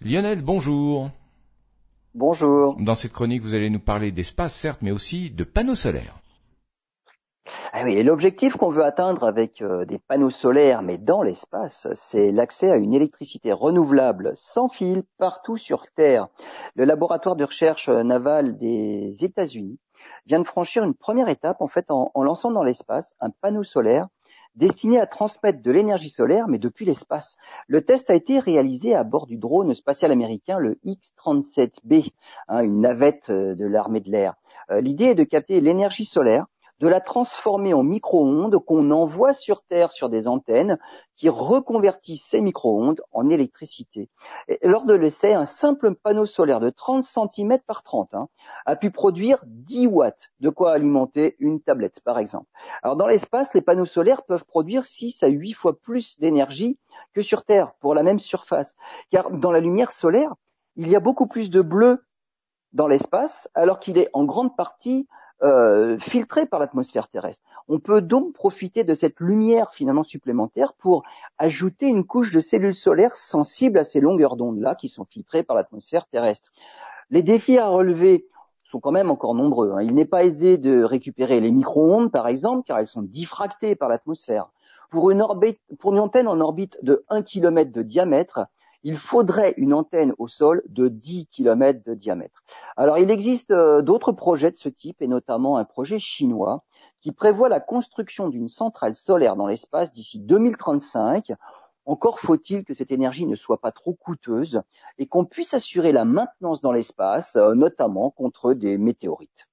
Lionel, bonjour. Bonjour. Dans cette chronique, vous allez nous parler d'espace, certes, mais aussi de panneaux solaires. Ah oui, et l'objectif qu'on veut atteindre avec euh, des panneaux solaires, mais dans l'espace, c'est l'accès à une électricité renouvelable sans fil partout sur Terre. Le laboratoire de recherche navale des États-Unis vient de franchir une première étape en fait en, en lançant dans l'espace un panneau solaire destiné à transmettre de l'énergie solaire, mais depuis l'espace. Le test a été réalisé à bord du drone spatial américain, le X-37B, hein, une navette euh, de l'armée de l'air. Euh, l'idée est de capter l'énergie solaire de la transformer en micro-ondes qu'on envoie sur Terre sur des antennes qui reconvertissent ces micro-ondes en électricité. Lors de l'essai, un simple panneau solaire de 30 cm par 30 hein, a pu produire 10 watts, de quoi alimenter une tablette par exemple. Alors dans l'espace, les panneaux solaires peuvent produire 6 à 8 fois plus d'énergie que sur Terre pour la même surface. Car dans la lumière solaire, il y a beaucoup plus de bleu dans l'espace alors qu'il est en grande partie euh, par l'atmosphère terrestre. On peut donc profiter de cette lumière finalement supplémentaire pour ajouter une couche de cellules solaires sensibles à ces longueurs d'onde-là qui sont filtrées par l'atmosphère terrestre. Les défis à relever sont quand même encore nombreux. Hein. Il n'est pas aisé de récupérer les micro-ondes, par exemple, car elles sont diffractées par l'atmosphère. Pour une, orbite, pour une antenne en orbite de 1 km de diamètre, il faudrait une antenne au sol de 10 km de diamètre. Alors il existe euh, d'autres projets de ce type, et notamment un projet chinois qui prévoit la construction d'une centrale solaire dans l'espace d'ici 2035. Encore faut-il que cette énergie ne soit pas trop coûteuse et qu'on puisse assurer la maintenance dans l'espace, euh, notamment contre des météorites.